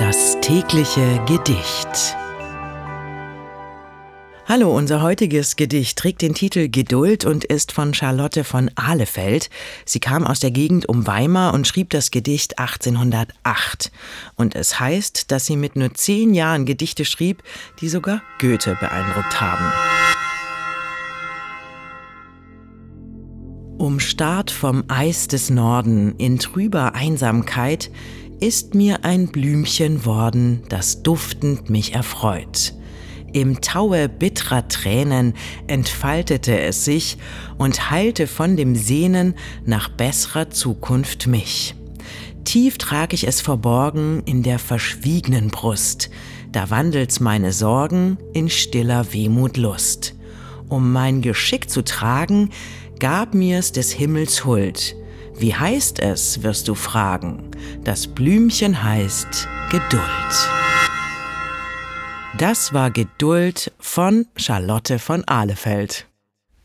Das tägliche Gedicht. Hallo, unser heutiges Gedicht trägt den Titel Geduld und ist von Charlotte von Ahlefeld. Sie kam aus der Gegend um Weimar und schrieb das Gedicht 1808. Und es heißt, dass sie mit nur zehn Jahren Gedichte schrieb, die sogar Goethe beeindruckt haben. Umstarrt vom Eis des Norden in trüber Einsamkeit ist mir ein Blümchen worden, das duftend mich erfreut. Im Taue bittrer Tränen entfaltete es sich und heilte von dem Sehnen nach besserer Zukunft mich. Tief trag ich es verborgen in der verschwiegnen Brust, da wandelt's meine Sorgen in stiller Wehmut Lust. Um mein Geschick zu tragen, gab mir's des Himmels Huld. Wie heißt es, wirst du fragen? Das Blümchen heißt Geduld. Das war Geduld von Charlotte von Ahlefeld.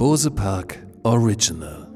Bose Park Original